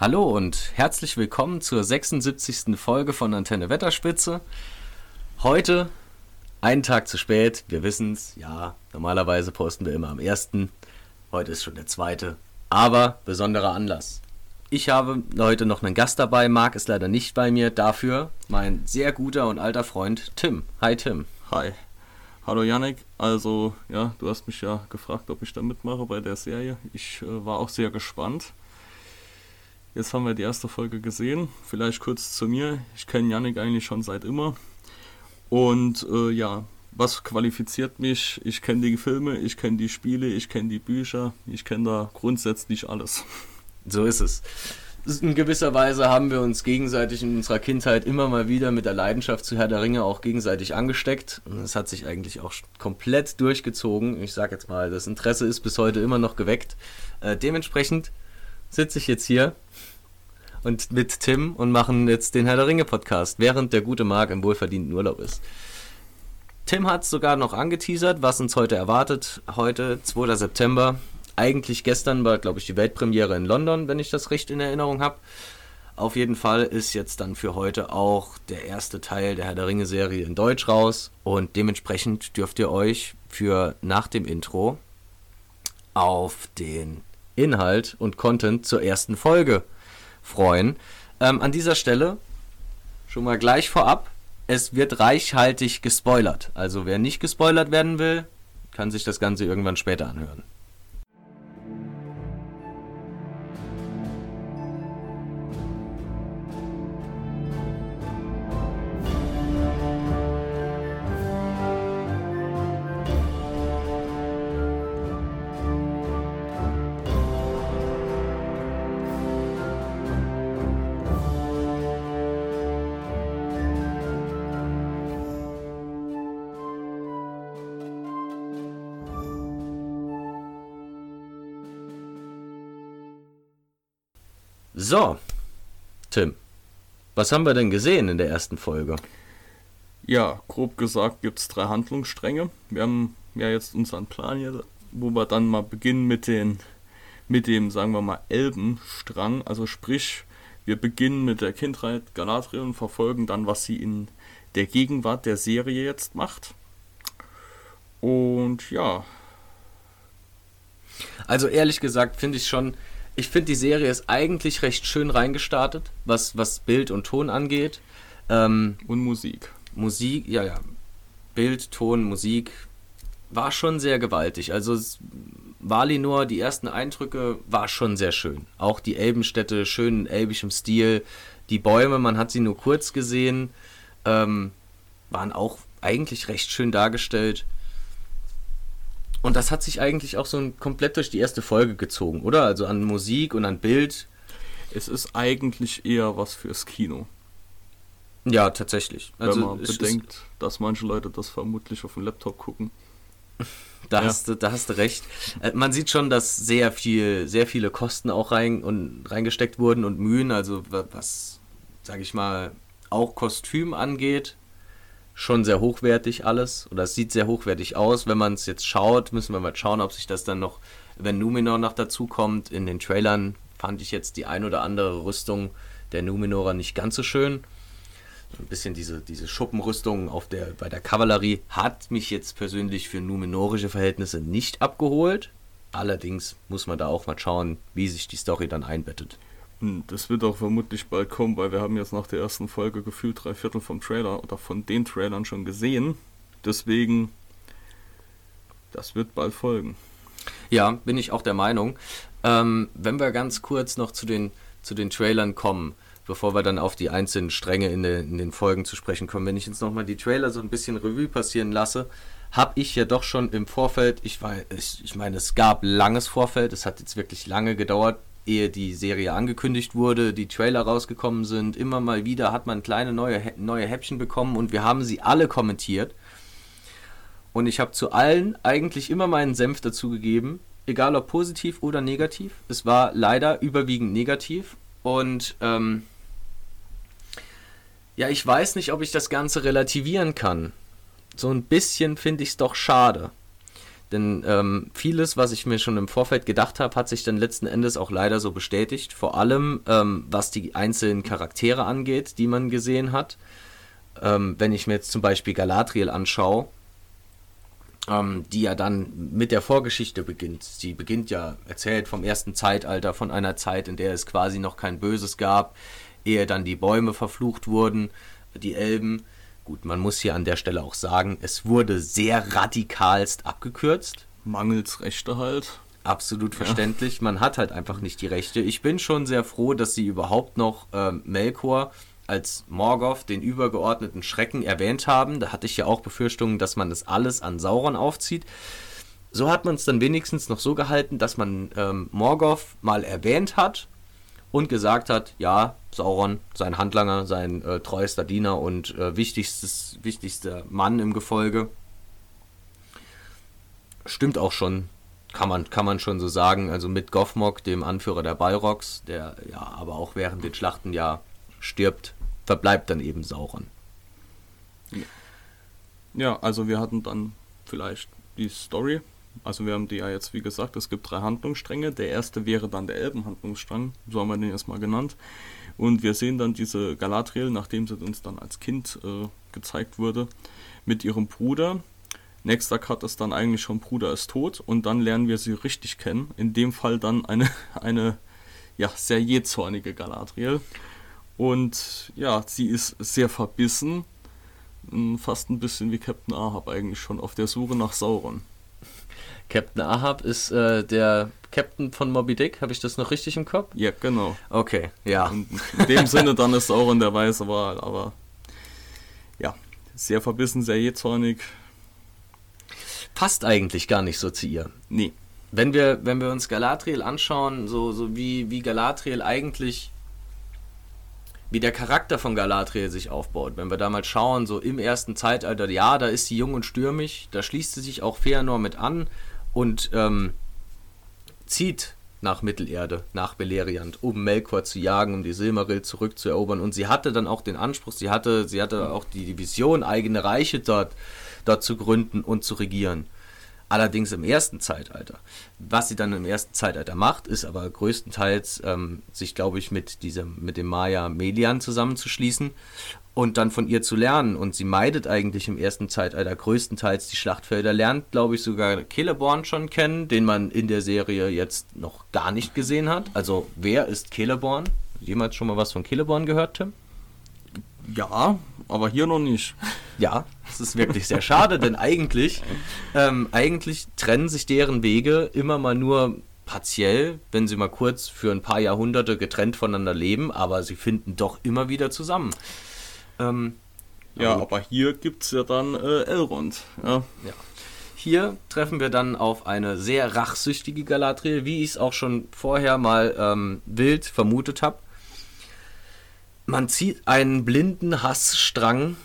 Hallo und herzlich willkommen zur 76. Folge von Antenne Wetterspitze. Heute einen Tag zu spät, wir wissen es, ja, normalerweise posten wir immer am 1. Heute ist schon der zweite, aber besonderer Anlass. Ich habe heute noch einen Gast dabei, Marc ist leider nicht bei mir, dafür mein sehr guter und alter Freund Tim. Hi Tim. Hi. Hallo Yannick, also ja, du hast mich ja gefragt, ob ich da mitmache bei der Serie. Ich äh, war auch sehr gespannt. Jetzt haben wir die erste Folge gesehen. Vielleicht kurz zu mir. Ich kenne Yannick eigentlich schon seit immer. Und äh, ja, was qualifiziert mich? Ich kenne die Filme, ich kenne die Spiele, ich kenne die Bücher, ich kenne da grundsätzlich alles. So ist es. In gewisser Weise haben wir uns gegenseitig in unserer Kindheit immer mal wieder mit der Leidenschaft zu Herr der Ringe auch gegenseitig angesteckt. Und es hat sich eigentlich auch komplett durchgezogen. Ich sage jetzt mal, das Interesse ist bis heute immer noch geweckt. Äh, dementsprechend sitze ich jetzt hier und mit Tim und machen jetzt den Herr der Ringe Podcast, während der gute Marc im wohlverdienten Urlaub ist. Tim hat sogar noch angeteasert, was uns heute erwartet. Heute, 2. September. Eigentlich gestern war, glaube ich, die Weltpremiere in London, wenn ich das recht in Erinnerung habe. Auf jeden Fall ist jetzt dann für heute auch der erste Teil der Herr der Ringe Serie in Deutsch raus und dementsprechend dürft ihr euch für nach dem Intro auf den Inhalt und Content zur ersten Folge freuen. Ähm, an dieser Stelle schon mal gleich vorab, es wird reichhaltig gespoilert. Also wer nicht gespoilert werden will, kann sich das Ganze irgendwann später anhören. So, Tim, was haben wir denn gesehen in der ersten Folge? Ja, grob gesagt gibt es drei Handlungsstränge. Wir haben ja jetzt unseren Plan hier, wo wir dann mal beginnen mit den mit dem, sagen wir mal, Elbenstrang. Also sprich, wir beginnen mit der Kindheit Galadriel und verfolgen dann, was sie in der Gegenwart der Serie jetzt macht. Und ja. Also ehrlich gesagt finde ich schon, ich finde, die Serie ist eigentlich recht schön reingestartet, was, was Bild und Ton angeht. Ähm, und Musik. Musik, ja, ja. Bild, Ton, Musik war schon sehr gewaltig. Also Valinor, die ersten Eindrücke war schon sehr schön. Auch die Elbenstädte, schön in elbischem Stil. Die Bäume, man hat sie nur kurz gesehen, ähm, waren auch eigentlich recht schön dargestellt. Und das hat sich eigentlich auch so komplett durch die erste Folge gezogen, oder? Also an Musik und an Bild. Es ist eigentlich eher was fürs Kino. Ja, tatsächlich. Also Wenn man bedenkt, dass manche Leute das vermutlich auf dem Laptop gucken. Da, ja. hast du, da hast du recht. Äh, man sieht schon, dass sehr viel, sehr viele Kosten auch rein und reingesteckt wurden und Mühen, also was, sag ich mal, auch Kostüm angeht, schon sehr hochwertig alles oder es sieht sehr hochwertig aus. Wenn man es jetzt schaut, müssen wir mal schauen, ob sich das dann noch, wenn Numenor noch dazu kommt. In den Trailern fand ich jetzt die ein oder andere Rüstung der Numenorer nicht ganz so schön. Ein bisschen diese, diese Schuppenrüstung auf der, bei der Kavallerie hat mich jetzt persönlich für numenorische Verhältnisse nicht abgeholt. Allerdings muss man da auch mal schauen, wie sich die Story dann einbettet. Hm, das wird auch vermutlich bald kommen, weil wir haben jetzt nach der ersten Folge gefühlt drei Viertel vom Trailer oder von den Trailern schon gesehen. Deswegen, das wird bald folgen. Ja, bin ich auch der Meinung. Ähm, wenn wir ganz kurz noch zu den, zu den Trailern kommen, bevor wir dann auf die einzelnen Stränge in, de, in den Folgen zu sprechen kommen, wenn ich jetzt nochmal die Trailer so ein bisschen Revue passieren lasse, habe ich ja doch schon im Vorfeld, ich, ich, ich meine, es gab langes Vorfeld, es hat jetzt wirklich lange gedauert, ehe die Serie angekündigt wurde, die Trailer rausgekommen sind, immer mal wieder hat man kleine neue, neue Häppchen bekommen und wir haben sie alle kommentiert. Und ich habe zu allen eigentlich immer meinen Senf dazu gegeben, egal ob positiv oder negativ. Es war leider überwiegend negativ und ähm, ja, ich weiß nicht, ob ich das Ganze relativieren kann. So ein bisschen finde ich es doch schade. Denn ähm, vieles, was ich mir schon im Vorfeld gedacht habe, hat sich dann letzten Endes auch leider so bestätigt. Vor allem, ähm, was die einzelnen Charaktere angeht, die man gesehen hat. Ähm, wenn ich mir jetzt zum Beispiel Galadriel anschaue, ähm, die ja dann mit der Vorgeschichte beginnt. Sie beginnt ja erzählt vom ersten Zeitalter, von einer Zeit, in der es quasi noch kein Böses gab, ehe dann die Bäume verflucht wurden, die Elben. Gut, man muss hier an der Stelle auch sagen, es wurde sehr radikalst abgekürzt. Mangels Rechte halt. Absolut verständlich. Ja. Man hat halt einfach nicht die Rechte. Ich bin schon sehr froh, dass sie überhaupt noch ähm, Melkor als Morgoth den übergeordneten Schrecken erwähnt haben. Da hatte ich ja auch Befürchtungen, dass man das alles an Sauron aufzieht. So hat man es dann wenigstens noch so gehalten, dass man ähm, Morgoth mal erwähnt hat und gesagt hat, ja, Sauron, sein Handlanger, sein äh, treuester Diener und äh, wichtigstes, wichtigster Mann im Gefolge. Stimmt auch schon, kann man, kann man schon so sagen. Also mit Goffmog, dem Anführer der Balrogs, der ja aber auch während den Schlachten ja stirbt, verbleibt dann eben Sauron. Ja, also wir hatten dann vielleicht die Story also wir haben die ja jetzt, wie gesagt, es gibt drei Handlungsstränge. Der erste wäre dann der Elbenhandlungsstrang, so haben wir den erstmal genannt. Und wir sehen dann diese Galadriel, nachdem sie uns dann als Kind äh, gezeigt wurde, mit ihrem Bruder. Nächster Cut ist dann eigentlich schon Bruder ist tot und dann lernen wir sie richtig kennen. In dem Fall dann eine, eine ja, sehr jähzornige Galadriel. Und ja, sie ist sehr verbissen, fast ein bisschen wie Captain Ahab eigentlich schon auf der Suche nach Sauron. Captain Ahab ist äh, der Captain von Moby Dick. Habe ich das noch richtig im Kopf? Ja, genau. Okay, ja. Und in dem Sinne dann ist Sauron der weiße Wal, aber ja, sehr verbissen, sehr jähzornig. Passt eigentlich gar nicht so zu ihr. Nee. Wenn wir, wenn wir uns Galadriel anschauen, so, so wie, wie Galadriel eigentlich wie der Charakter von Galadriel sich aufbaut. Wenn wir da mal schauen, so im ersten Zeitalter, ja, da ist sie jung und stürmig, da schließt sie sich auch Feanor mit an, und ähm, zieht nach Mittelerde, nach Beleriand, um Melkor zu jagen, um die Silmaril zurückzuerobern. Und sie hatte dann auch den Anspruch, sie hatte, sie hatte auch die Vision, eigene Reiche dort, dort zu gründen und zu regieren. Allerdings im ersten Zeitalter. Was sie dann im ersten Zeitalter macht, ist aber größtenteils ähm, sich, glaube ich, mit diesem, mit dem Maya Melian zusammenzuschließen und dann von ihr zu lernen. Und sie meidet eigentlich im ersten Zeitalter größtenteils die Schlachtfelder, lernt, glaube ich, sogar Celeborn schon kennen, den man in der Serie jetzt noch gar nicht gesehen hat. Also, wer ist Celeborn? Jemals schon mal was von Celeborn gehört, Tim? Ja, aber hier noch nicht. Ja, das ist wirklich sehr schade, denn eigentlich, ähm, eigentlich trennen sich deren Wege immer mal nur partiell, wenn sie mal kurz für ein paar Jahrhunderte getrennt voneinander leben, aber sie finden doch immer wieder zusammen. Ähm, ja, also, aber hier gibt es ja dann äh, Elrond. Ja. ja. Hier treffen wir dann auf eine sehr rachsüchtige Galadriel, wie ich es auch schon vorher mal ähm, wild vermutet habe. Man zieht einen blinden Hassstrang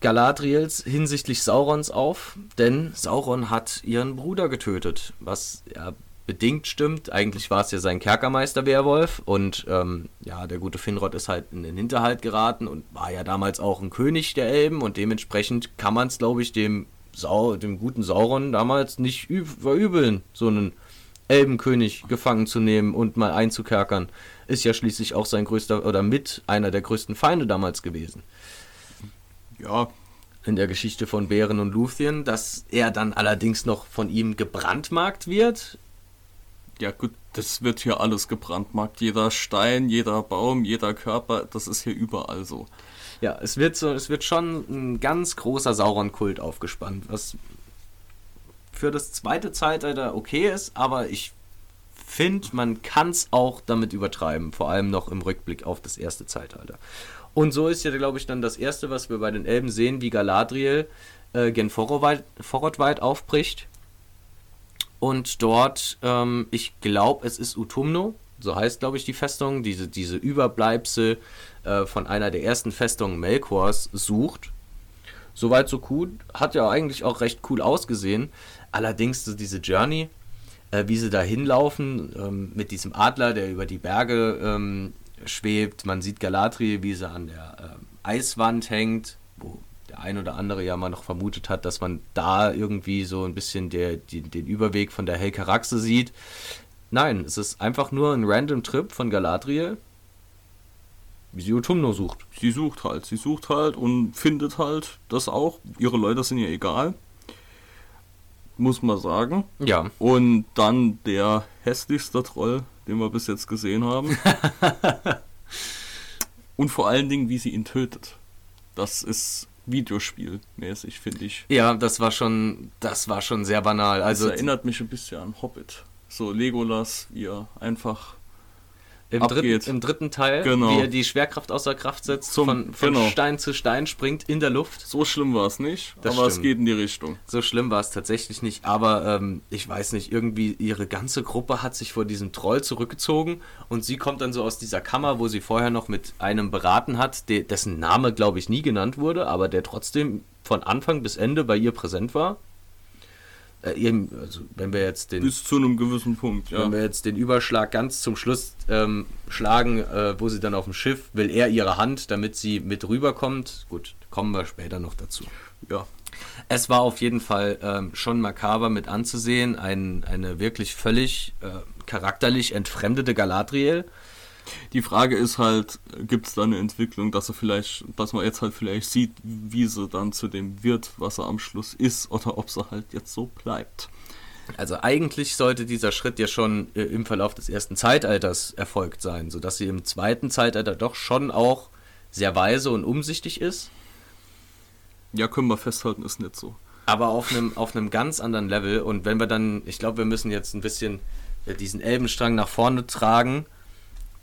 Galadriels hinsichtlich Saurons auf, denn Sauron hat ihren Bruder getötet, was ja bedingt stimmt. Eigentlich war es ja sein Kerkermeister-Werwolf und ähm, ja, der gute Finrod ist halt in den Hinterhalt geraten und war ja damals auch ein König der Elben und dementsprechend kann man es, glaube ich, dem, Sau dem guten Sauron damals nicht verübeln, so einen Elbenkönig gefangen zu nehmen und mal einzukerkern. Ist ja schließlich auch sein größter oder mit einer der größten Feinde damals gewesen. Ja, in der Geschichte von Bären und Luthien, dass er dann allerdings noch von ihm gebrandmarkt wird, ja gut, das wird hier alles gebrandmarkt. Jeder Stein, jeder Baum, jeder Körper, das ist hier überall so. Ja, es wird so, es wird schon ein ganz großer Sauron-Kult aufgespannt, was für das zweite Zeitalter okay ist, aber ich finde, man kann es auch damit übertreiben, vor allem noch im Rückblick auf das erste Zeitalter. Und so ist ja, glaube ich, dann das erste, was wir bei den Elben sehen, wie Galadriel äh, gen Forrodweit aufbricht und dort, ähm, ich glaube, es ist Utumno, so heißt, glaube ich, die Festung, diese, diese Überbleibsel äh, von einer der ersten Festungen Melkors sucht. Soweit so cool, hat ja eigentlich auch recht cool ausgesehen. Allerdings so diese Journey, äh, wie sie da hinlaufen, ähm, mit diesem Adler, der über die Berge ähm, schwebt. Man sieht Galadriel, wie sie an der äh, Eiswand hängt, wo der ein oder andere ja mal noch vermutet hat, dass man da irgendwie so ein bisschen der, die, den Überweg von der Helkaraxe sieht. Nein, es ist einfach nur ein random Trip von Galadriel, wie sie Utumno sucht. Sie sucht halt, sie sucht halt und findet halt das auch. Ihre Leute sind ihr egal. Muss man sagen. Ja. Und dann der hässlichste Troll, den wir bis jetzt gesehen haben. und vor allen Dingen, wie sie ihn tötet. Das ist Videospielmäßig, finde ich. Ja, das war schon, das war schon sehr banal. Also das erinnert mich ein bisschen an Hobbit. So Legolas, wie er einfach im, dritten, Im dritten Teil, genau. wie er die Schwerkraft außer Kraft setzt, Zum, von, von genau. Stein zu Stein springt in der Luft. So schlimm war es nicht, Das aber es stimmt. geht in die Richtung. So schlimm war es tatsächlich nicht, aber ähm, ich weiß nicht, irgendwie ihre ganze Gruppe hat sich vor diesem Troll zurückgezogen und sie kommt dann so aus dieser Kammer, wo sie vorher noch mit einem beraten hat, de dessen Name, glaube ich, nie genannt wurde, aber der trotzdem von Anfang bis Ende bei ihr präsent war. Äh, also wenn wir jetzt den Bis zu einem gewissen Punkt, ja. Wenn wir jetzt den Überschlag ganz zum Schluss ähm, schlagen, äh, wo sie dann auf dem Schiff, will er ihre Hand, damit sie mit rüberkommt. Gut, kommen wir später noch dazu. ja. Es war auf jeden Fall ähm, schon makaber mit anzusehen. Ein, eine wirklich völlig äh, charakterlich entfremdete Galadriel. Die Frage ist halt, gibt es da eine Entwicklung, dass er vielleicht, dass man jetzt halt vielleicht sieht, wie sie dann zu dem wird, was er am Schluss ist, oder ob sie halt jetzt so bleibt. Also eigentlich sollte dieser Schritt ja schon äh, im Verlauf des ersten Zeitalters erfolgt sein, sodass sie im zweiten Zeitalter doch schon auch sehr weise und umsichtig ist. Ja, können wir festhalten, ist nicht so. aber auf einem auf einem ganz anderen Level. Und wenn wir dann, ich glaube, wir müssen jetzt ein bisschen äh, diesen Elbenstrang nach vorne tragen,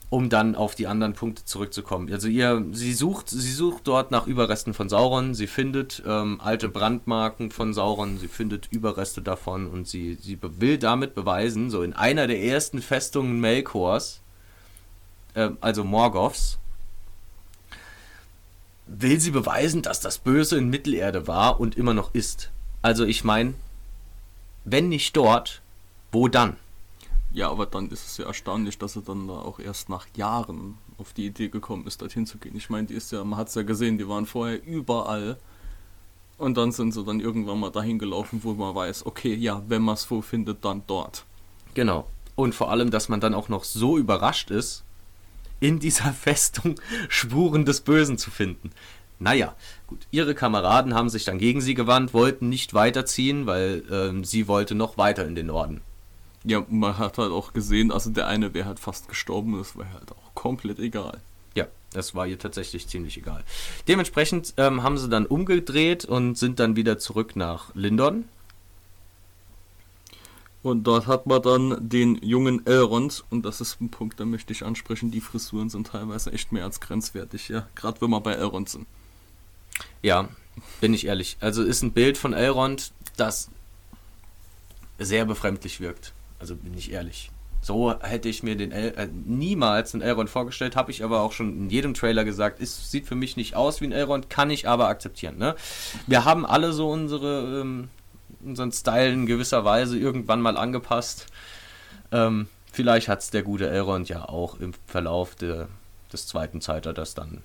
um dann auf die anderen Punkte zurückzukommen. Also ihr, sie sucht, sie sucht dort nach Überresten von Sauron, sie findet ähm, alte Brandmarken von Sauron, sie findet Überreste davon und sie, sie will damit beweisen, so in einer der ersten Festungen Melkors, ähm, also Morgoths, will sie beweisen, dass das Böse in Mittelerde war und immer noch ist. Also ich meine, wenn nicht dort, wo dann? Ja, aber dann ist es ja erstaunlich, dass er dann da auch erst nach Jahren auf die Idee gekommen ist, dorthin zu gehen. Ich meine, die ist ja, man hat es ja gesehen, die waren vorher überall. Und dann sind sie dann irgendwann mal dahin gelaufen, wo man weiß, okay, ja, wenn man es wo findet, dann dort. Genau. Und vor allem, dass man dann auch noch so überrascht ist, in dieser Festung Spuren des Bösen zu finden. Naja, gut. Ihre Kameraden haben sich dann gegen sie gewandt, wollten nicht weiterziehen, weil ähm, sie wollte noch weiter in den Norden. Ja, man hat halt auch gesehen, also der eine wäre halt fast gestorben, das war halt auch komplett egal. Ja, das war ihr tatsächlich ziemlich egal. Dementsprechend ähm, haben sie dann umgedreht und sind dann wieder zurück nach Lindon. Und dort hat man dann den jungen Elrond, und das ist ein Punkt, da möchte ich ansprechen, die Frisuren sind teilweise echt mehr als grenzwertig, ja. Gerade wenn wir bei Elrond sind. Ja, bin ich ehrlich. Also ist ein Bild von Elrond, das sehr befremdlich wirkt. Also bin ich ehrlich. So hätte ich mir den El äh, niemals einen Elrond vorgestellt, habe ich aber auch schon in jedem Trailer gesagt. Es sieht für mich nicht aus wie ein Elrond, kann ich aber akzeptieren. Ne? Wir haben alle so unsere ähm, unseren Style in gewisser Weise irgendwann mal angepasst. Ähm, vielleicht hat es der gute Elrond ja auch im Verlauf der, des zweiten Zeitalters dann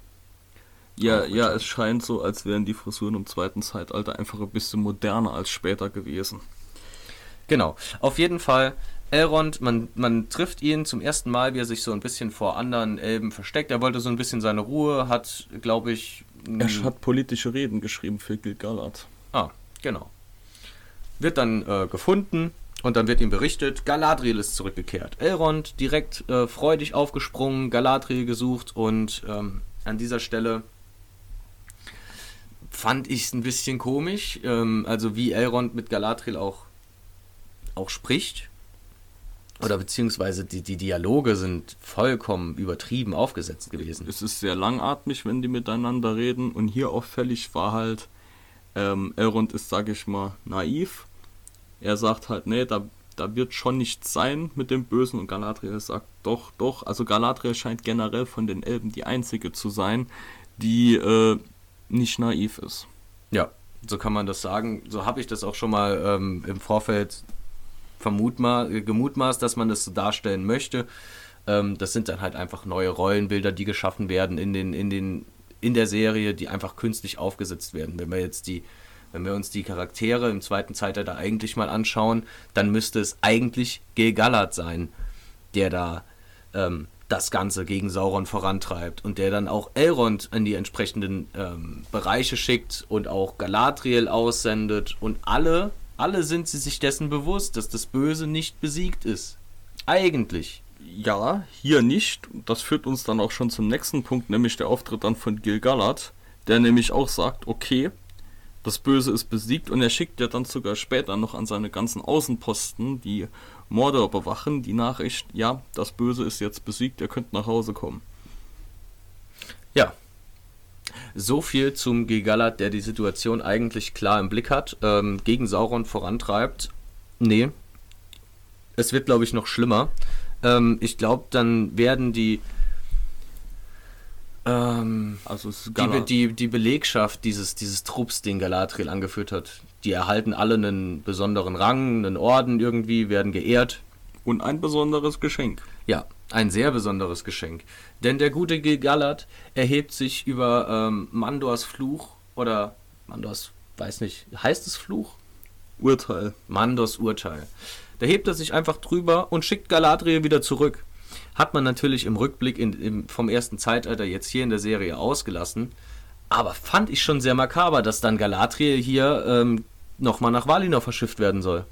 Ja, ja, es scheint so, als wären die Frisuren im zweiten Zeitalter einfach ein bisschen moderner als später gewesen. Genau. Auf jeden Fall, Elrond, man, man trifft ihn zum ersten Mal, wie er sich so ein bisschen vor anderen Elben versteckt. Er wollte so ein bisschen seine Ruhe, hat, glaube ich. Er hat politische Reden geschrieben für Gilgalad. Ah, genau. Wird dann äh, gefunden und dann wird ihm berichtet, Galadriel ist zurückgekehrt. Elrond direkt äh, freudig aufgesprungen, Galadriel gesucht und ähm, an dieser Stelle fand ich es ein bisschen komisch, ähm, also wie Elrond mit Galadriel auch, auch spricht. Oder beziehungsweise die, die Dialoge sind vollkommen übertrieben aufgesetzt gewesen. Es ist sehr langatmig, wenn die miteinander reden. Und hier auffällig war halt, ähm, Elrond ist, sag ich mal, naiv. Er sagt halt, nee, da, da wird schon nichts sein mit dem Bösen. Und Galadriel sagt, doch, doch. Also Galadriel scheint generell von den Elben die einzige zu sein, die äh, nicht naiv ist. Ja, so kann man das sagen. So habe ich das auch schon mal ähm, im Vorfeld vermutma äh, gemutmaßt, dass man das so darstellen möchte. Ähm, das sind dann halt einfach neue Rollenbilder, die geschaffen werden in den, in den in der Serie, die einfach künstlich aufgesetzt werden. Wenn wir jetzt die, wenn wir uns die Charaktere im zweiten Zeitalter eigentlich mal anschauen, dann müsste es eigentlich Gil-galad sein, der da ähm, das Ganze gegen Sauron vorantreibt und der dann auch Elrond in die entsprechenden ähm, Bereiche schickt und auch Galadriel aussendet und alle, alle sind sie sich dessen bewusst, dass das Böse nicht besiegt ist. Eigentlich. Ja, hier nicht. Das führt uns dann auch schon zum nächsten Punkt, nämlich der Auftritt dann von Gil-galad, der nämlich auch sagt, okay, das Böse ist besiegt und er schickt ja dann sogar später noch an seine ganzen Außenposten, die Mordor bewachen, die Nachricht, ja, das Böse ist jetzt besiegt, ihr könnt nach Hause kommen. Ja. So viel zum Gigalat, der die Situation eigentlich klar im Blick hat, ähm, gegen Sauron vorantreibt. Nee. Es wird, glaube ich, noch schlimmer. Ähm, ich glaube, dann werden die ähm, also die, die, die Belegschaft dieses, dieses Trupps, den Galadriel angeführt hat, die erhalten alle einen besonderen Rang, einen Orden irgendwie, werden geehrt. Und ein besonderes Geschenk. Ja, ein sehr besonderes Geschenk. Denn der gute Gilgalad erhebt sich über ähm, Mandors Fluch oder Mandors, weiß nicht, heißt es Fluch? Urteil. Mandors Urteil. Da hebt er sich einfach drüber und schickt Galadriel wieder zurück. Hat man natürlich im Rückblick in, im, vom ersten Zeitalter jetzt hier in der Serie ausgelassen. Aber fand ich schon sehr makaber, dass dann Galadriel hier ähm, nochmal nach Valinor verschifft werden soll.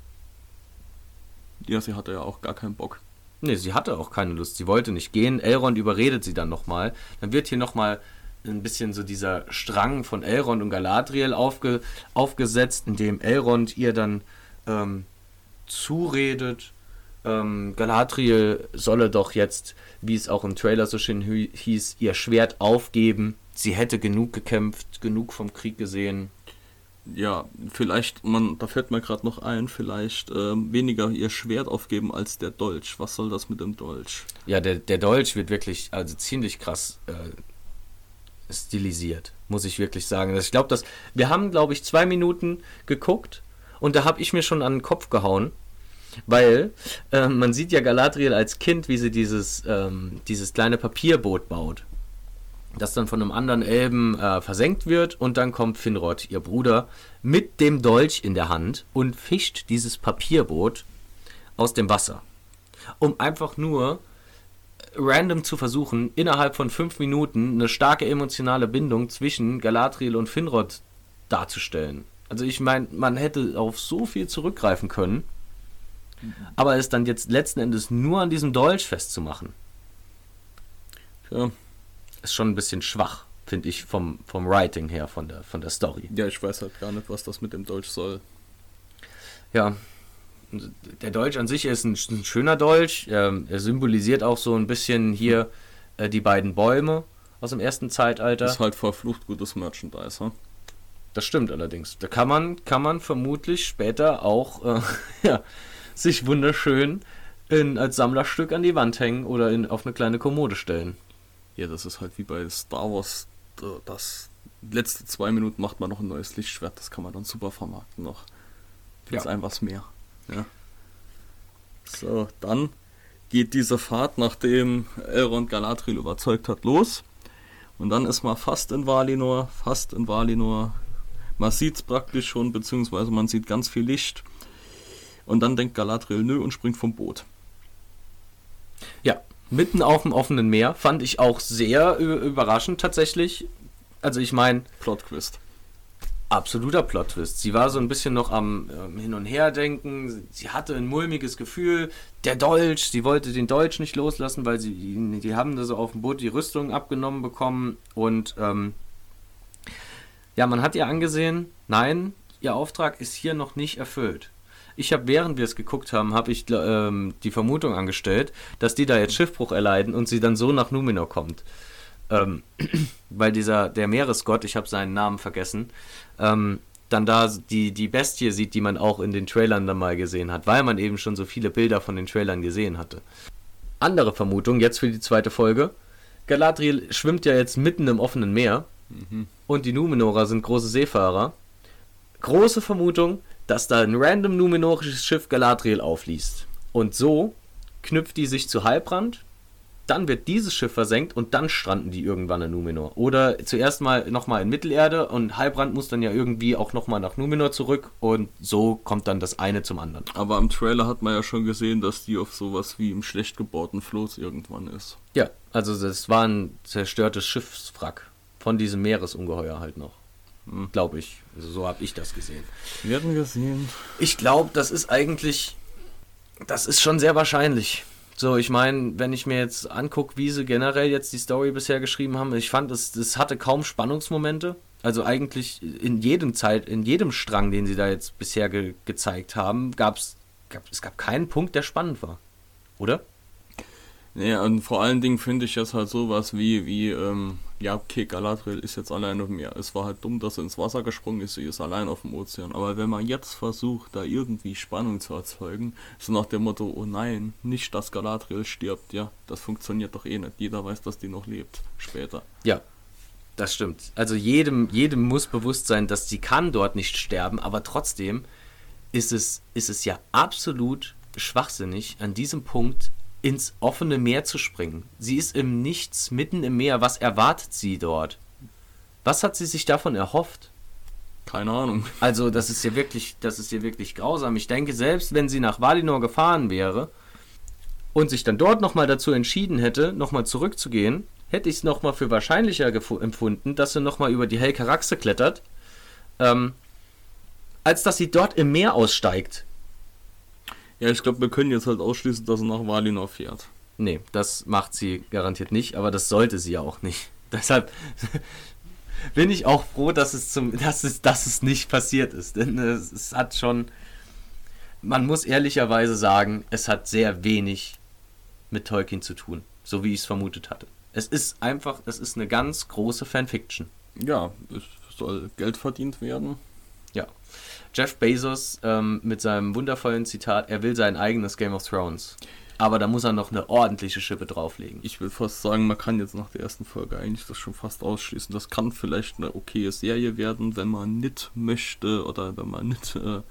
Ja, sie hatte ja auch gar keinen Bock. Nee, sie hatte auch keine Lust. Sie wollte nicht gehen. Elrond überredet sie dann nochmal. Dann wird hier nochmal ein bisschen so dieser Strang von Elrond und Galadriel aufge, aufgesetzt, indem Elrond ihr dann ähm, zuredet ähm, Galadriel solle doch jetzt, wie es auch im Trailer so schön hieß, ihr Schwert aufgeben. Sie hätte genug gekämpft, genug vom Krieg gesehen. Ja, vielleicht, man, da fällt mir gerade noch ein, vielleicht äh, weniger ihr Schwert aufgeben als der Dolch. Was soll das mit dem Dolch? Ja, der, der Dolch wird wirklich, also ziemlich krass äh, stilisiert, muss ich wirklich sagen. Also ich glaube, dass wir haben, glaube ich, zwei Minuten geguckt und da habe ich mir schon an den Kopf gehauen weil äh, man sieht ja Galadriel als Kind, wie sie dieses, ähm, dieses kleine Papierboot baut. Das dann von einem anderen Elben äh, versenkt wird und dann kommt Finrod, ihr Bruder, mit dem Dolch in der Hand und fischt dieses Papierboot aus dem Wasser. Um einfach nur random zu versuchen, innerhalb von fünf Minuten eine starke emotionale Bindung zwischen Galadriel und Finrod darzustellen. Also ich meine, man hätte auf so viel zurückgreifen können aber es dann jetzt letzten Endes nur an diesem Dolch festzumachen, ja. Ist schon ein bisschen schwach, finde ich, vom, vom Writing her, von der, von der Story. Ja, ich weiß halt gar nicht, was das mit dem Dolch soll. Ja, der Dolch an sich ist ein, ein schöner Dolch. Ähm, er symbolisiert auch so ein bisschen hier äh, die beiden Bäume aus dem ersten Zeitalter. Ist halt verflucht gutes Merchandise, hm? Das stimmt allerdings. Da kann man, kann man vermutlich später auch äh, ja, sich wunderschön in, als Sammlerstück an die Wand hängen oder in, auf eine kleine Kommode stellen. Ja, das ist halt wie bei Star Wars. Das letzte zwei Minuten macht man noch ein neues Lichtschwert. Das kann man dann super vermarkten noch. Für ja. ein was mehr. Ja. So, dann geht diese Fahrt, nachdem Elrond Galadriel überzeugt hat, los. Und dann ist man fast in Valinor, fast in Valinor. Man sieht es praktisch schon, beziehungsweise man sieht ganz viel Licht. Und dann denkt Galadriel nö und springt vom Boot. Ja, mitten auf dem offenen Meer fand ich auch sehr überraschend tatsächlich. Also ich meine... Plot-Twist. Absoluter Plot-Twist. Sie war so ein bisschen noch am ähm, Hin- und Her-Denken. Sie hatte ein mulmiges Gefühl. Der Dolch, sie wollte den Dolch nicht loslassen, weil sie, die haben da so auf dem Boot die Rüstung abgenommen bekommen. Und ähm, ja, man hat ihr angesehen, nein, ihr Auftrag ist hier noch nicht erfüllt. Ich habe, während wir es geguckt haben, habe ich ähm, die Vermutung angestellt, dass die da jetzt Schiffbruch erleiden und sie dann so nach Numenor kommt. Ähm, weil dieser, der Meeresgott, ich habe seinen Namen vergessen, ähm, dann da die, die Bestie sieht, die man auch in den Trailern dann mal gesehen hat, weil man eben schon so viele Bilder von den Trailern gesehen hatte. Andere Vermutung, jetzt für die zweite Folge. Galadriel schwimmt ja jetzt mitten im offenen Meer mhm. und die Numenorer sind große Seefahrer. Große Vermutung, dass da ein random numenorisches Schiff Galadriel aufliest. Und so knüpft die sich zu Heilbrand dann wird dieses Schiff versenkt und dann stranden die irgendwann in Numenor. Oder zuerst mal nochmal in Mittelerde und Halbrand muss dann ja irgendwie auch nochmal nach Numenor zurück und so kommt dann das eine zum anderen. Aber im Trailer hat man ja schon gesehen, dass die auf sowas wie im schlecht gebauten Floß irgendwann ist. Ja, also das war ein zerstörtes Schiffswrack von diesem Meeresungeheuer halt noch. Hm. Glaube ich. Also so habe ich das gesehen. Wir hatten gesehen. Ich glaube, das ist eigentlich, das ist schon sehr wahrscheinlich. So, ich meine, wenn ich mir jetzt angucke, wie sie generell jetzt die Story bisher geschrieben haben, ich fand, es, es hatte kaum Spannungsmomente. Also eigentlich in jedem Zeit, in jedem Strang, den sie da jetzt bisher ge gezeigt haben, gab's, gab es gab keinen Punkt, der spannend war. Oder? Nee, und vor allen Dingen finde ich jetzt halt sowas wie, wie, ähm, ja, okay, Galadriel ist jetzt allein auf dem Meer. Es war halt dumm, dass sie ins Wasser gesprungen ist, sie ist allein auf dem Ozean. Aber wenn man jetzt versucht, da irgendwie Spannung zu erzeugen, so nach dem Motto, oh nein, nicht, dass Galadriel stirbt, ja, das funktioniert doch eh nicht. Jeder weiß, dass die noch lebt, später. Ja, das stimmt. Also jedem, jedem muss bewusst sein, dass sie kann dort nicht sterben, aber trotzdem ist es, ist es ja absolut schwachsinnig, an diesem Punkt ins offene Meer zu springen. Sie ist im Nichts, mitten im Meer. Was erwartet sie dort? Was hat sie sich davon erhofft? Keine Ahnung. Also, das ist ja wirklich, das ist ja wirklich grausam. Ich denke, selbst wenn sie nach Valinor gefahren wäre und sich dann dort nochmal dazu entschieden hätte, nochmal zurückzugehen, hätte ich es nochmal für wahrscheinlicher empfunden, dass sie nochmal über die Helkaraxe klettert, ähm, als dass sie dort im Meer aussteigt. Ja, ich glaube, wir können jetzt halt ausschließen, dass er nach Valinor fährt. Nee, das macht sie garantiert nicht, aber das sollte sie ja auch nicht. Deshalb bin ich auch froh, dass es, zum, dass es, dass es nicht passiert ist. Denn es, es hat schon. Man muss ehrlicherweise sagen, es hat sehr wenig mit Tolkien zu tun, so wie ich es vermutet hatte. Es ist einfach, es ist eine ganz große Fanfiction. Ja, es soll Geld verdient werden. Jeff Bezos ähm, mit seinem wundervollen Zitat, er will sein eigenes Game of Thrones. Aber da muss er noch eine ordentliche Schippe drauflegen. Ich will fast sagen, man kann jetzt nach der ersten Folge eigentlich das schon fast ausschließen. Das kann vielleicht eine okaye Serie werden, wenn man nicht möchte oder wenn man nicht, äh,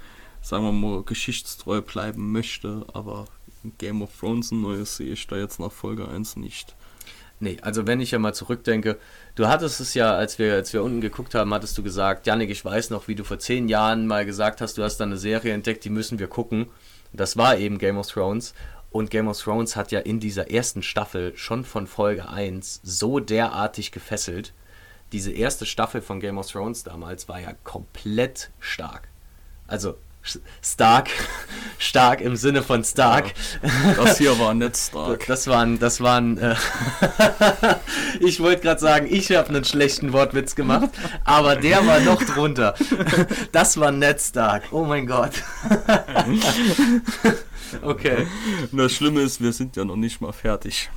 sagen wir mal, geschichtstreu bleiben möchte. Aber Game of Thrones ein neues sehe ich da jetzt nach Folge 1 nicht. Nee, also wenn ich ja mal zurückdenke, du hattest es ja, als wir, als wir unten geguckt haben, hattest du gesagt, Janik, ich weiß noch, wie du vor zehn Jahren mal gesagt hast, du hast da eine Serie entdeckt, die müssen wir gucken. Das war eben Game of Thrones. Und Game of Thrones hat ja in dieser ersten Staffel schon von Folge 1 so derartig gefesselt. Diese erste Staffel von Game of Thrones damals war ja komplett stark. Also Stark, stark im Sinne von Stark. Ja, das hier war nicht stark. Das waren, das waren. Äh ich wollte gerade sagen, ich habe einen schlechten Wortwitz gemacht, aber der war noch drunter. Das war nicht stark. Oh mein Gott. okay. das Schlimme ist, wir sind ja noch nicht mal fertig.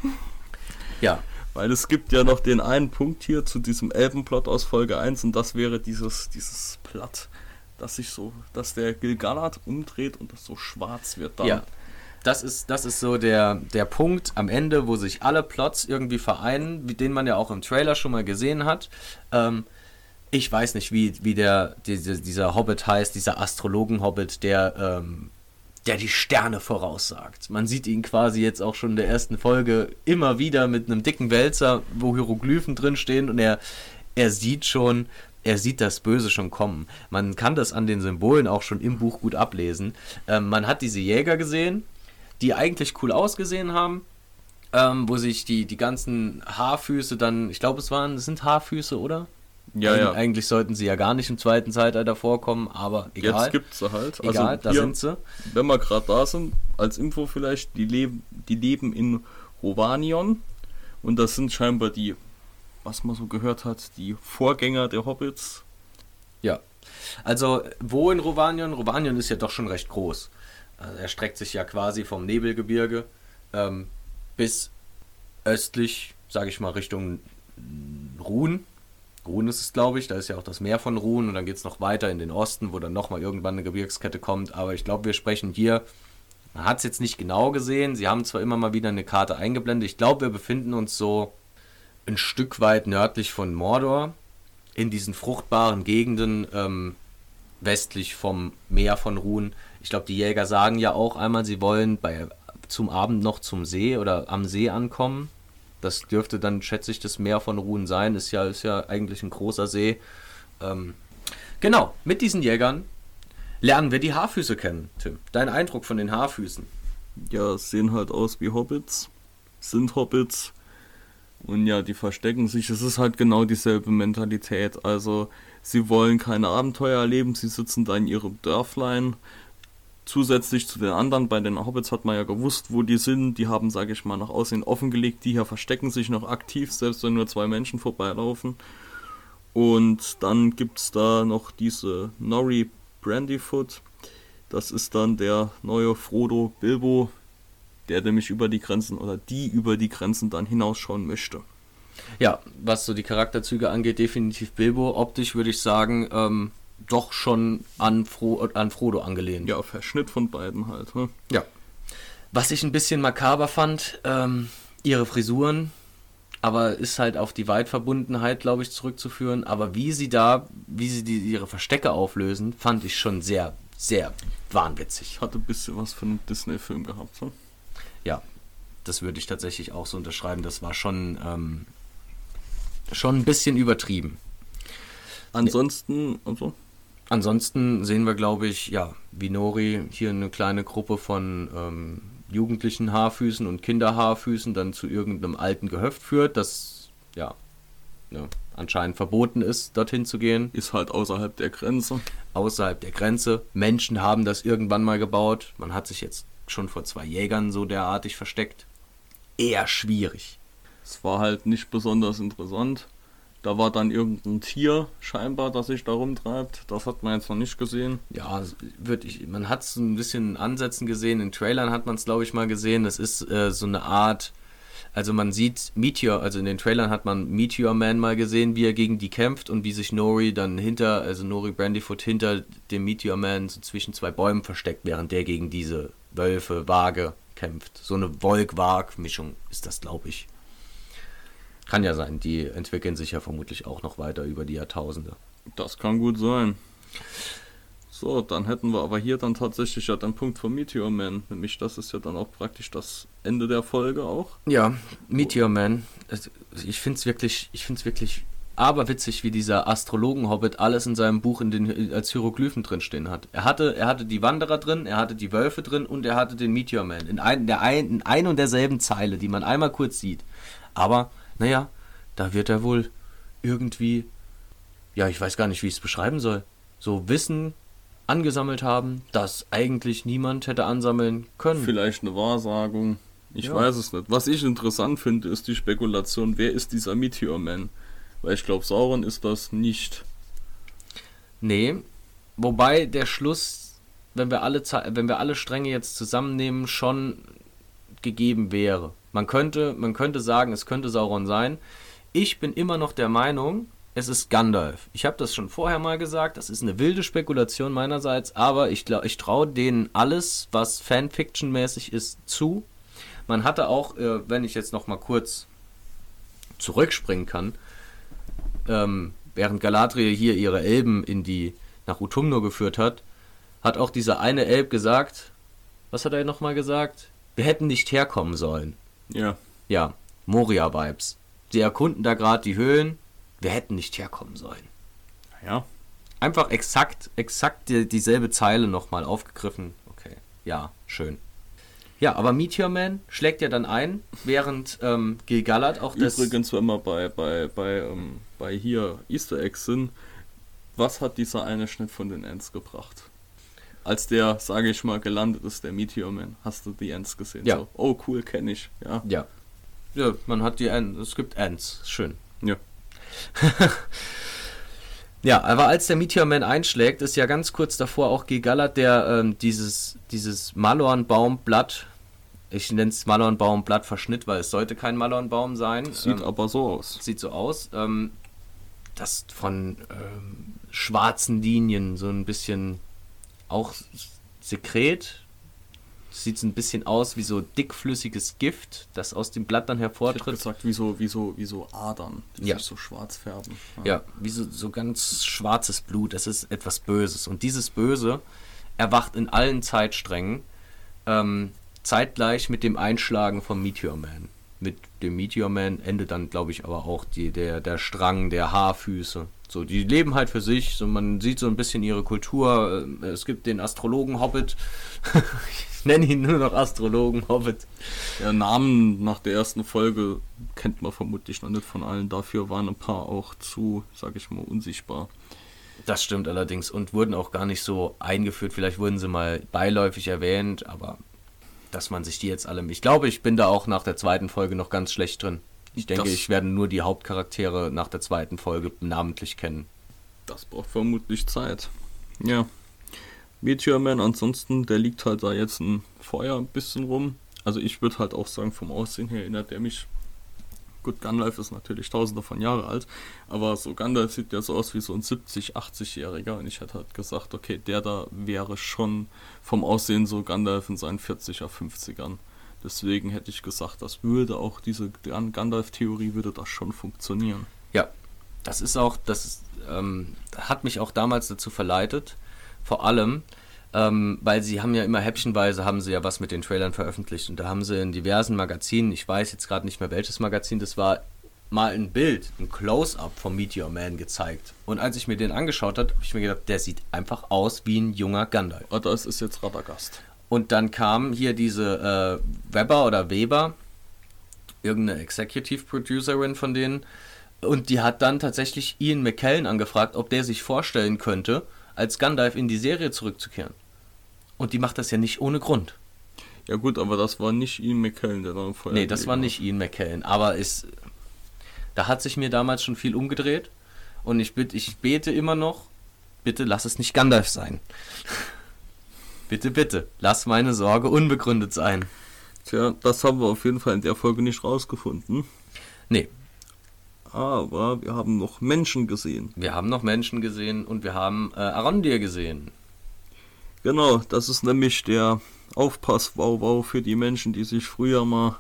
Ja. Weil es gibt ja noch den einen Punkt hier zu diesem Elbenplot aus Folge 1 und das wäre dieses, dieses Platt dass sich so, dass der Gilgalad umdreht und das so schwarz wird dann. Ja. Das ist, das ist so der, der Punkt am Ende, wo sich alle Plots irgendwie vereinen, den man ja auch im Trailer schon mal gesehen hat. Ähm, ich weiß nicht, wie, wie der, diese, dieser Hobbit heißt, dieser Astrologen-Hobbit, der, ähm, der die Sterne voraussagt. Man sieht ihn quasi jetzt auch schon in der ersten Folge immer wieder mit einem dicken Wälzer, wo Hieroglyphen drinstehen und er, er sieht schon, er sieht das Böse schon kommen. Man kann das an den Symbolen auch schon im Buch gut ablesen. Ähm, man hat diese Jäger gesehen, die eigentlich cool ausgesehen haben, ähm, wo sich die, die ganzen Haarfüße dann, ich glaube, es waren, es sind Haarfüße, oder? Ja, ja. Eigentlich sollten sie ja gar nicht im zweiten Zeitalter vorkommen, aber egal. Jetzt gibt sie halt. Egal, also da hier, sind sie. Wenn wir gerade da sind, als Info vielleicht, die leben, die leben in Rovanion und das sind scheinbar die was man so gehört hat, die Vorgänger der Hobbits. Ja. Also, wo in Rovanion? Rovanion ist ja doch schon recht groß. Also er streckt sich ja quasi vom Nebelgebirge ähm, bis östlich, sage ich mal, Richtung Ruhn. Ruhn ist es, glaube ich. Da ist ja auch das Meer von Ruhn und dann geht es noch weiter in den Osten, wo dann nochmal irgendwann eine Gebirgskette kommt. Aber ich glaube, wir sprechen hier, man hat es jetzt nicht genau gesehen. Sie haben zwar immer mal wieder eine Karte eingeblendet. Ich glaube, wir befinden uns so ein Stück weit nördlich von Mordor, in diesen fruchtbaren Gegenden ähm, westlich vom Meer von Ruhen. Ich glaube, die Jäger sagen ja auch einmal, sie wollen bei, zum Abend noch zum See oder am See ankommen. Das dürfte dann, schätze ich, das Meer von Ruhen sein. Ist ja, ist ja eigentlich ein großer See. Ähm, genau, mit diesen Jägern lernen wir die Haarfüße kennen, Tim. Dein Eindruck von den Haarfüßen? Ja, sehen halt aus wie Hobbits, sind Hobbits. Und ja, die verstecken sich. Es ist halt genau dieselbe Mentalität. Also, sie wollen keine Abenteuer erleben, sie sitzen da in ihrem Dörflein. Zusätzlich zu den anderen, bei den Hobbits hat man ja gewusst, wo die sind. Die haben, sage ich mal, nach Aussehen offengelegt. Die hier verstecken sich noch aktiv, selbst wenn nur zwei Menschen vorbeilaufen. Und dann gibt es da noch diese Nori Brandyfoot. Das ist dann der neue Frodo Bilbo, der nämlich über die Grenzen oder die über die Grenzen dann hinausschauen möchte. Ja, was so die Charakterzüge angeht, definitiv Bilbo. Optisch würde ich sagen, ähm, doch schon an, Fro an Frodo angelehnt. Ja, Verschnitt von beiden halt. Ne? Ja. Was ich ein bisschen makaber fand, ähm, ihre Frisuren, aber ist halt auf die Weitverbundenheit, glaube ich, zurückzuführen. Aber wie sie da, wie sie die, ihre Verstecke auflösen, fand ich schon sehr, sehr wahnwitzig. Hatte ein bisschen was von einem Disney-Film gehabt. Ne? Ja, das würde ich tatsächlich auch so unterschreiben. Das war schon, ähm, schon ein bisschen übertrieben. Ansonsten, also? Ansonsten sehen wir, glaube ich, ja, wie Nori hier eine kleine Gruppe von ähm, jugendlichen Haarfüßen und Kinderhaarfüßen dann zu irgendeinem alten Gehöft führt, das ja, ja anscheinend verboten ist, dorthin zu gehen. Ist halt außerhalb der Grenze. Außerhalb der Grenze. Menschen haben das irgendwann mal gebaut. Man hat sich jetzt schon vor zwei Jägern so derartig versteckt. Eher schwierig. Es war halt nicht besonders interessant. Da war dann irgendein Tier scheinbar, das sich da rumtreibt. Das hat man jetzt noch nicht gesehen. Ja, ich, man hat es ein bisschen Ansätzen gesehen. In Trailern hat man es, glaube ich, mal gesehen. Das ist äh, so eine Art. Also man sieht Meteor, also in den Trailern hat man Meteor Man mal gesehen, wie er gegen die kämpft und wie sich Nori dann hinter, also Nori Brandyfoot hinter dem Meteor Man so zwischen zwei Bäumen versteckt, während der gegen diese Wölfe, Waage kämpft. So eine Wolk-Wag-Mischung ist das, glaube ich. Kann ja sein, die entwickeln sich ja vermutlich auch noch weiter über die Jahrtausende. Das kann gut sein. So, dann hätten wir aber hier dann tatsächlich ja den Punkt von Meteor Man. Nämlich, das ist ja dann auch praktisch das Ende der Folge auch. Ja, Meteor Man. Ich finde es wirklich, ich finde es wirklich aberwitzig, wie dieser Astrologen-Hobbit alles in seinem Buch in den, als Hieroglyphen drinstehen hat. Er hatte, er hatte die Wanderer drin, er hatte die Wölfe drin und er hatte den Meteor Man. In ein, der ein, in ein und derselben Zeile, die man einmal kurz sieht. Aber naja, da wird er wohl irgendwie, ja, ich weiß gar nicht, wie ich es beschreiben soll, so Wissen angesammelt haben, das eigentlich niemand hätte ansammeln können. Vielleicht eine Wahrsagung. Ich ja. weiß es nicht. Was ich interessant finde, ist die Spekulation, wer ist dieser Meteor Man? Weil ich glaube, Sauron ist das nicht. Nee, wobei der Schluss, wenn wir alle, wenn wir alle Stränge jetzt zusammennehmen, schon gegeben wäre. Man könnte, man könnte sagen, es könnte Sauron sein. Ich bin immer noch der Meinung, es ist Gandalf. Ich habe das schon vorher mal gesagt, das ist eine wilde Spekulation meinerseits, aber ich, ich traue denen alles, was Fanfiction-mäßig ist, zu. Man hatte auch, äh, wenn ich jetzt noch mal kurz zurückspringen kann, ähm, während Galadriel hier ihre Elben in die nach Utumno geführt hat, hat auch dieser eine Elb gesagt, was hat er noch mal gesagt? Wir hätten nicht herkommen sollen. Ja. Ja, Moria-Vibes. Sie erkunden da gerade die Höhlen. Wir hätten nicht herkommen sollen. Ja. Einfach exakt, exakt die, dieselbe Zeile nochmal aufgegriffen. Okay, ja, schön. Ja, aber Meteor Man schlägt ja dann ein, während ähm, Gilgalad auch das. Übrigens, wenn wir bei, bei, bei, ähm, bei hier Easter Eggs sind, was hat dieser eine Schnitt von den Ends gebracht? als der, sage ich mal, gelandet ist, der Meteor Man, hast du die Ends gesehen? Ja. So, oh cool, kenne ich. Ja. ja. Ja, man hat die Ends, es gibt Ends, schön. Ja. ja, aber als der Meteor Man einschlägt, ist ja ganz kurz davor auch Gigallert, der ähm, dieses, dieses Malornbaumblatt, ich nenne es Malornbaumblatt Verschnitt, weil es sollte kein Malornbaum sein. Sieht ähm, aber so aus. Sieht so aus. Ähm, das von ähm, schwarzen Linien so ein bisschen auch Sekret. Sieht ein bisschen aus wie so dickflüssiges Gift, das aus dem Blatt dann hervortritt. Ich gesagt, wie so, wie so, wie so Adern, die ja. sich so schwarz färben. Ja, ja wie so, so ganz schwarzes Blut. Das ist etwas Böses. Und dieses Böse erwacht in allen Zeitsträngen ähm, zeitgleich mit dem Einschlagen vom Meteor Man. mit dem Meteor Man endet dann, glaube ich, aber auch die, der, der Strang der Haarfüße. So, die leben halt für sich, so man sieht so ein bisschen ihre Kultur. Äh, es gibt den Astrologen Hobbit. ich nenne ihn nur noch Astrologen Hobbit. Der Namen nach der ersten Folge kennt man vermutlich noch nicht von allen. Dafür waren ein paar auch zu, sag ich mal, unsichtbar. Das stimmt allerdings und wurden auch gar nicht so eingeführt. Vielleicht wurden sie mal beiläufig erwähnt, aber dass man sich die jetzt alle. Ich glaube, ich bin da auch nach der zweiten Folge noch ganz schlecht drin. Ich denke, das ich werde nur die Hauptcharaktere nach der zweiten Folge namentlich kennen. Das braucht vermutlich Zeit. Ja. Meteor Man, ansonsten, der liegt halt da jetzt ein Feuer ein bisschen rum. Also ich würde halt auch sagen, vom Aussehen her erinnert der mich Gut, Gandalf ist natürlich tausende von Jahren alt, aber so Gandalf sieht ja so aus wie so ein 70, 80-Jähriger und ich hätte halt gesagt, okay, der da wäre schon vom Aussehen so Gandalf in seinen 40er, 50ern. Deswegen hätte ich gesagt, das würde auch diese Gandalf-Theorie würde das schon funktionieren. Ja, das ist auch, das ist, ähm, hat mich auch damals dazu verleitet, vor allem, ähm, weil sie haben ja immer häppchenweise, haben sie ja was mit den Trailern veröffentlicht und da haben sie in diversen Magazinen, ich weiß jetzt gerade nicht mehr welches Magazin das war, mal ein Bild, ein Close-up vom Meteor Man gezeigt. Und als ich mir den angeschaut habe, habe ich mir gedacht, der sieht einfach aus wie ein junger Gandalf. Oh, das ist jetzt Radagast. Und dann kam hier diese äh, Weber oder Weber, irgendeine Executive Producerin von denen, und die hat dann tatsächlich Ian McKellen angefragt, ob der sich vorstellen könnte, als Gandalf in die Serie zurückzukehren. Und die macht das ja nicht ohne Grund. Ja gut, aber das war nicht Ian McKellen, der da vorher. Nee, das war nicht Ian McKellen, aber ist, da hat sich mir damals schon viel umgedreht und ich, bitte, ich bete immer noch, bitte lass es nicht Gandalf sein. Bitte, bitte, lass meine Sorge unbegründet sein. Tja, das haben wir auf jeden Fall in der Folge nicht rausgefunden. Nee. Aber wir haben noch Menschen gesehen. Wir haben noch Menschen gesehen und wir haben äh, Arondir gesehen. Genau, das ist nämlich der Aufpass-Wow-Wow für die Menschen, die sich früher mal.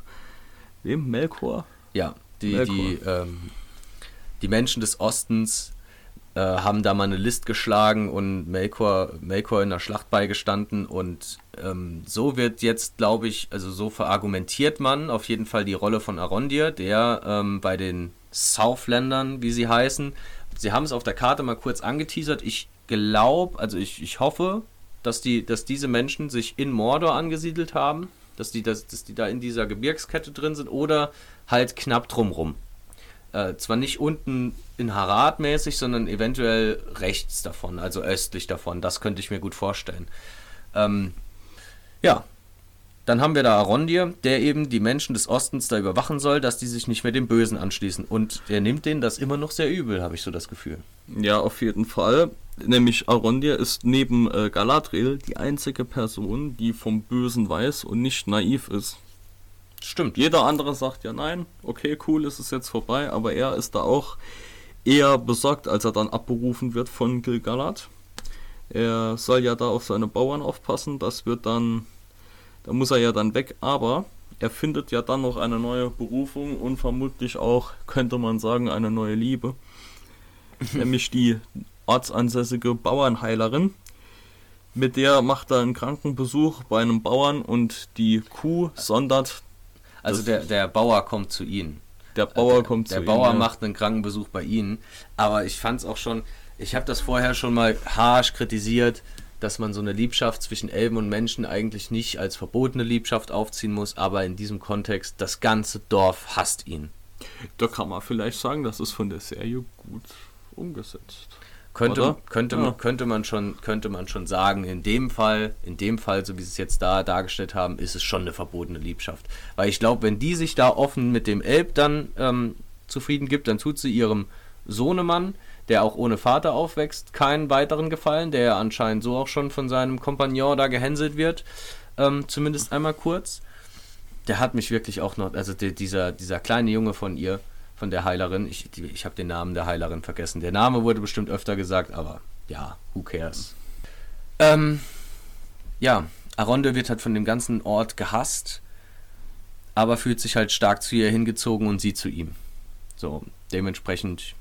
Wem? Melkor? Ja, die, Melkor. die, ähm, die Menschen des Ostens äh, haben da mal eine List geschlagen und Melkor, Melkor in der Schlacht beigestanden und ähm, so wird jetzt, glaube ich, also so verargumentiert man auf jeden Fall die Rolle von Arondir, der ähm, bei den Southländern, wie sie heißen, sie haben es auf der Karte mal kurz angeteasert. Ich glaube, also ich, ich hoffe, dass, die, dass diese Menschen sich in Mordor angesiedelt haben, dass die, dass, dass die da in dieser Gebirgskette drin sind oder halt knapp drumrum. Äh, zwar nicht unten in Harad mäßig, sondern eventuell rechts davon, also östlich davon. Das könnte ich mir gut vorstellen. Ähm, ja, dann haben wir da Arondir, der eben die Menschen des Ostens da überwachen soll, dass die sich nicht mehr dem Bösen anschließen. Und er nimmt denen das immer noch sehr übel, habe ich so das Gefühl. Ja, auf jeden Fall. Nämlich Arondir ist neben äh, Galadriel die einzige Person, die vom Bösen weiß und nicht naiv ist. Stimmt. Jeder andere sagt ja nein, okay, cool, ist es jetzt vorbei, aber er ist da auch eher besorgt, als er dann abberufen wird von Gilgalad. Er soll ja da auf seine Bauern aufpassen, das wird dann da muss er ja dann weg, aber er findet ja dann noch eine neue Berufung und vermutlich auch, könnte man sagen, eine neue Liebe. nämlich die ortsansässige Bauernheilerin. Mit der macht er einen Krankenbesuch bei einem Bauern und die Kuh sondert. Also der, der Bauer kommt zu ihnen. Der Bauer der, kommt der zu Bauer ihnen. Der Bauer macht einen Krankenbesuch bei ihnen. Aber ich fand es auch schon, ich habe das vorher schon mal harsch kritisiert, dass man so eine Liebschaft zwischen Elben und Menschen eigentlich nicht als verbotene Liebschaft aufziehen muss, aber in diesem Kontext, das ganze Dorf hasst ihn. Da kann man vielleicht sagen, das ist von der Serie gut umgesetzt. Könnte, könnte, ja. könnte, man schon, könnte man schon sagen, in dem Fall, in dem Fall, so wie sie es jetzt da dargestellt haben, ist es schon eine verbotene Liebschaft. Weil ich glaube, wenn die sich da offen mit dem Elb dann ähm, zufrieden gibt, dann tut sie ihrem Sohnemann, der auch ohne Vater aufwächst, keinen weiteren Gefallen, der ja anscheinend so auch schon von seinem Kompagnon da gehänselt wird, ähm, zumindest einmal kurz. Der hat mich wirklich auch noch, also die, dieser, dieser kleine Junge von ihr, von der Heilerin, ich, ich habe den Namen der Heilerin vergessen. Der Name wurde bestimmt öfter gesagt, aber ja, who cares. Ähm, ja, Aronde wird halt von dem ganzen Ort gehasst, aber fühlt sich halt stark zu ihr hingezogen und sie zu ihm. So, dementsprechend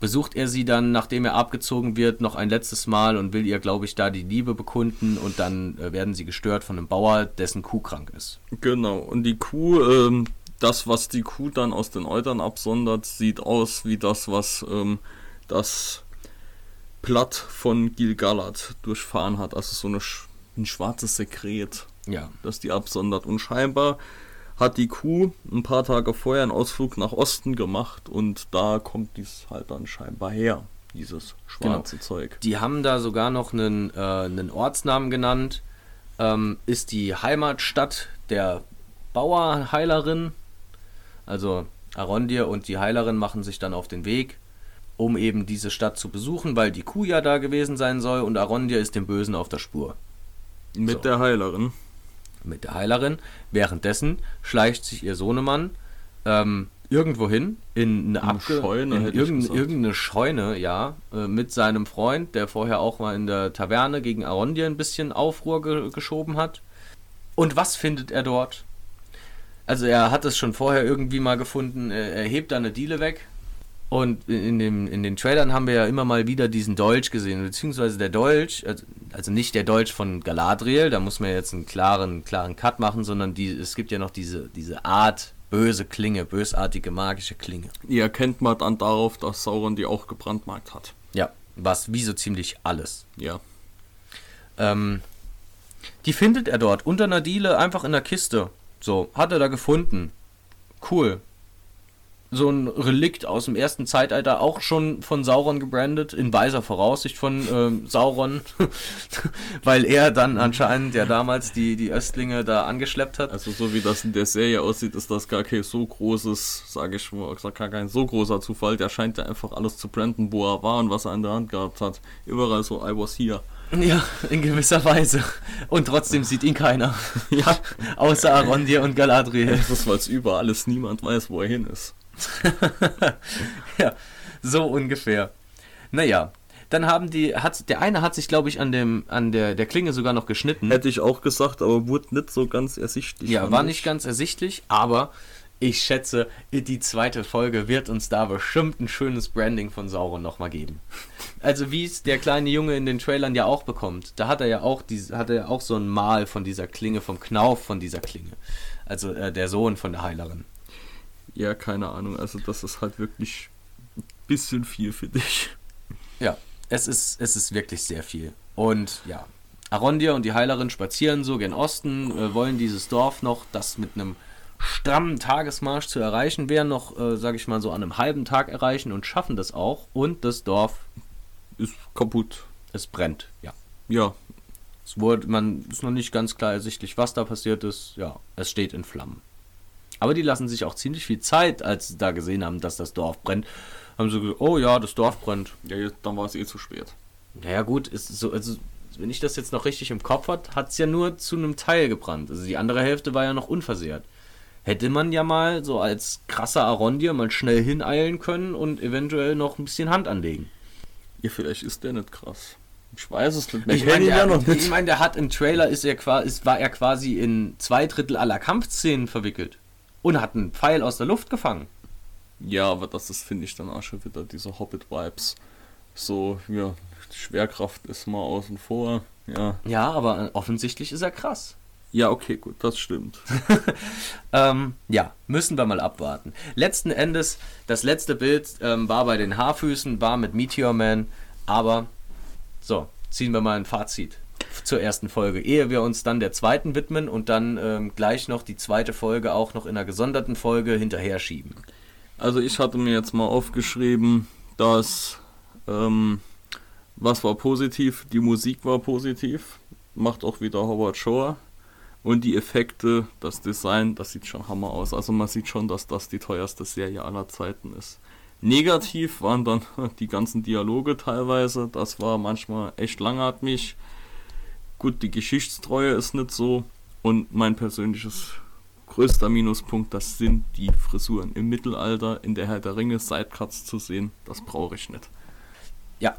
besucht er sie dann, nachdem er abgezogen wird, noch ein letztes Mal und will ihr, glaube ich, da die Liebe bekunden und dann äh, werden sie gestört von einem Bauer, dessen Kuh krank ist. Genau, und die Kuh, ähm, das, was die Kuh dann aus den Eutern absondert, sieht aus wie das, was ähm, das Blatt von Gilgalad durchfahren hat. Also so eine, ein schwarzes Sekret, Ja. das die absondert. Und scheinbar hat die Kuh ein paar Tage vorher einen Ausflug nach Osten gemacht und da kommt dies halt dann scheinbar her, dieses schwarze Zeug. Die haben da sogar noch einen, äh, einen Ortsnamen genannt. Ähm, ist die Heimatstadt der Bauerheilerin. Also Arondir und die Heilerin machen sich dann auf den Weg, um eben diese Stadt zu besuchen, weil die Kuh ja da gewesen sein soll und Arondir ist dem Bösen auf der Spur. Mit So. der Heilerin. mit der Heilerin. Währenddessen schleicht sich ihr Sohnemann ähm, irgendwo hin, in eine, Eine Scheune, in irgendeine, irgendeine Scheune, ja, äh, mit seinem Freund, der vorher auch mal in der Taverne gegen Arondir ein bisschen Aufruhr ge geschoben hat. Und was findet er dort? Also er hat es schon vorher irgendwie mal gefunden, er, er hebt da eine Diele weg. Und in, dem, in den Trailern haben wir ja immer mal wieder diesen Dolch gesehen, beziehungsweise der Dolch, also, also nicht der Dolch von Galadriel, da muss man jetzt einen klaren, klaren Cut machen, sondern die, es gibt ja noch diese, diese Art böse Klinge, bösartige magische Klinge. Die erkennt man dann darauf, dass Sauron die auch gebrandmarkt hat. Ja, was wie so ziemlich alles. Ja. Ähm, die findet er dort unter einer Diele einfach in der Kiste. So, hat er da gefunden. Cool. So ein Relikt aus dem ersten Zeitalter, auch schon von Sauron gebrandet, in weiser Voraussicht von ähm, Sauron, weil er dann anscheinend ja damals die, die Östlinge da angeschleppt hat. Also so wie das in der Serie aussieht, ist das gar kein so großes, sage ich mal, gar kein so großer Zufall. Der scheint ja einfach alles zu branden, wo er war und was er in der Hand gehabt hat. Überall so, I was here. Ja, in gewisser Weise. Und trotzdem sieht ihn keiner. Ja. Außer Arondir und Galadriel. Das ist, weil es überall ist, niemand weiß, wo er hin ist. ja, so ungefähr. Naja, dann haben die, hat, der eine hat sich, glaube ich, an dem, an der, der Klinge sogar noch geschnitten. Hätte ich auch gesagt, aber wurde nicht so ganz ersichtlich. Ja, war ich. nicht ganz ersichtlich, aber ich schätze, die zweite Folge wird uns da bestimmt ein schönes Branding von Sauron nochmal geben. Also wie es der kleine Junge in den Trailern ja auch bekommt. Da hat er ja auch diese, hat er ja auch so ein Mal von dieser Klinge, vom Knauf von dieser Klinge. Also äh, der Sohn von der Heilerin. Ja, keine Ahnung. Also das ist halt wirklich ein bisschen viel für dich. Ja, es ist, es ist wirklich sehr viel. Und ja, Arondir und die Heilerin spazieren so gen Osten, äh, wollen dieses Dorf noch, das mit einem strammen Tagesmarsch zu erreichen wäre, noch, äh, sage ich mal, so an einem halben Tag erreichen und schaffen das auch. Und das Dorf, Ist kaputt. es brennt. Ja, Ja, es wurde, man ist noch nicht ganz klar ersichtlich, was da passiert ist. Ja, es steht in Flammen. Aber die lassen sich auch ziemlich viel Zeit, als sie da gesehen haben, dass das Dorf brennt. Haben sie gesagt, oh ja, das Dorf brennt. ja dann war es eh zu spät. Naja gut, ist so, also, wenn ich das jetzt noch richtig im Kopf hat, hat es ja nur zu einem Teil gebrannt. Also die andere Hälfte war ja noch unversehrt. Hätte man ja mal so als krasser Arondir mal schnell hineilen können und eventuell noch ein bisschen Hand anlegen. Ja, vielleicht ist der nicht krass. Ich weiß es nicht mehr. Ich kenn meine, der, ich mein, der hat im Trailer ist er ist, war er quasi in zwei Drittel aller Kampfszenen verwickelt und hat einen Pfeil aus der Luft gefangen. Ja, aber das ist, finde ich, dann auch schon wieder diese Hobbit-Vibes. So, ja, Schwerkraft ist mal außen vor. Ja. Ja, aber offensichtlich ist er krass. Ja, okay, gut, das stimmt. Ähm, ja, müssen wir mal abwarten. Letzten Endes, das letzte Bild ähm, war bei den Haarfüßen, war mit Meteor Man, aber so, ziehen wir mal ein Fazit zur ersten Folge, ehe wir uns dann der zweiten widmen und dann ähm, gleich noch die zweite Folge auch noch in einer gesonderten Folge hinterher schieben. Also ich hatte mir jetzt mal aufgeschrieben, dass ähm, was war positiv? Die Musik war positiv, macht auch wieder Howard Shore und die Effekte, das Design, das sieht schon hammer aus. Also man sieht schon, dass das die teuerste Serie aller Zeiten ist. Negativ waren dann die ganzen Dialoge teilweise, das war manchmal echt langatmig. Gut, die Geschichtstreue ist nicht so und mein persönliches größter Minuspunkt, das sind die Frisuren. Im Mittelalter in der Herr der Ringe Sidecuts zu sehen, das brauche ich nicht. Ja,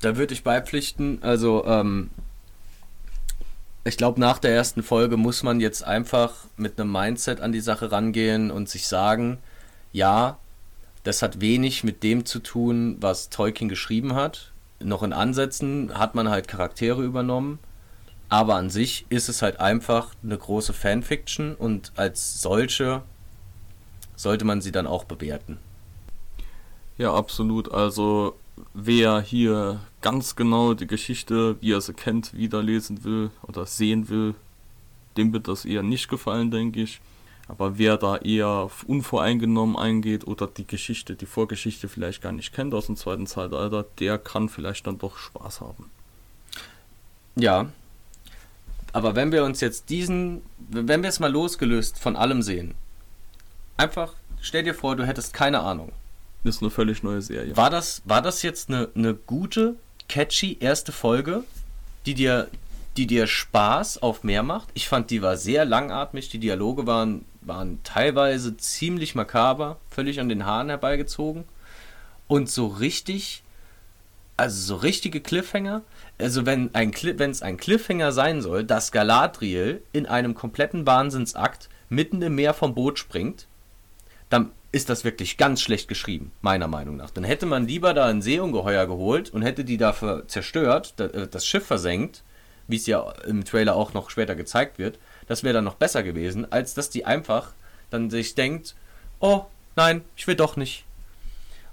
da würde ich beipflichten. Also, ähm, ich glaube, nach der ersten Folge muss man jetzt einfach mit einem Mindset an die Sache rangehen und sich sagen, ja, das hat wenig mit dem zu tun, was Tolkien geschrieben hat. Noch in Ansätzen hat man halt Charaktere übernommen. Aber an sich ist es halt einfach eine große Fanfiction und als solche sollte man sie dann auch bewerten. Ja, absolut. Also wer hier ganz genau die Geschichte, wie er sie kennt, wiederlesen will oder sehen will, dem wird das eher nicht gefallen, denke ich. Aber wer da eher unvoreingenommen eingeht oder die Geschichte, die Vorgeschichte vielleicht gar nicht kennt aus dem zweiten Zeitalter, der kann vielleicht dann doch Spaß haben. Ja. Aber wenn wir uns jetzt diesen, wenn wir es mal losgelöst von allem sehen, einfach stell dir vor, du hättest keine Ahnung. Das ist eine völlig neue Serie. War das, war das jetzt eine, eine gute, catchy erste Folge, die dir, die dir Spaß auf mehr macht? Ich fand, die war sehr langatmig, die Dialoge waren, waren teilweise ziemlich makaber, völlig an den Haaren herbeigezogen. Und so richtig, also so richtige Cliffhanger. Also wenn ein wenn es ein Cliffhanger sein soll, dass Galadriel in einem kompletten Wahnsinnsakt mitten im Meer vom Boot springt, dann ist das wirklich ganz schlecht geschrieben, meiner Meinung nach. Dann hätte man lieber da ein Seeungeheuer geholt und hätte die dafür zerstört, äh, das Schiff versenkt, wie es ja im Trailer auch noch später gezeigt wird. Das wäre dann noch besser gewesen, als dass die einfach dann sich denkt, oh nein, ich will doch nicht.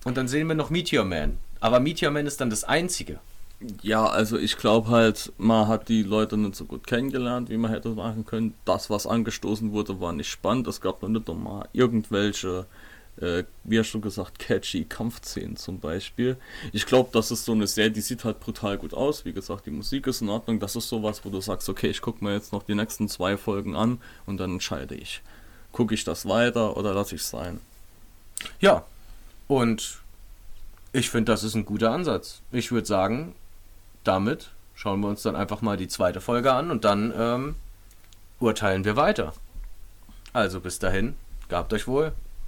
Und dann sehen wir noch Meteor Man. Aber Meteor Man ist dann das Einzige. Ja, also ich glaube halt, man hat die Leute nicht so gut kennengelernt, wie man hätte machen können. Das, was angestoßen wurde, war nicht spannend. Es gab noch nicht nochmal irgendwelche äh, wie ja schon gesagt, catchy Kampfszenen zum Beispiel. Ich glaube, das ist so eine Serie, die sieht halt brutal gut aus. Wie gesagt, die Musik ist in Ordnung. Das ist sowas, wo du sagst, okay, ich gucke mir jetzt noch die nächsten zwei Folgen an und dann entscheide ich. Gucke ich das weiter oder lasse ich es sein? Ja, und ich finde, das ist ein guter Ansatz. Ich würde sagen, damit schauen wir uns dann einfach mal die zweite Folge an und dann ähm, urteilen wir weiter. Also bis dahin, gehabt euch wohl.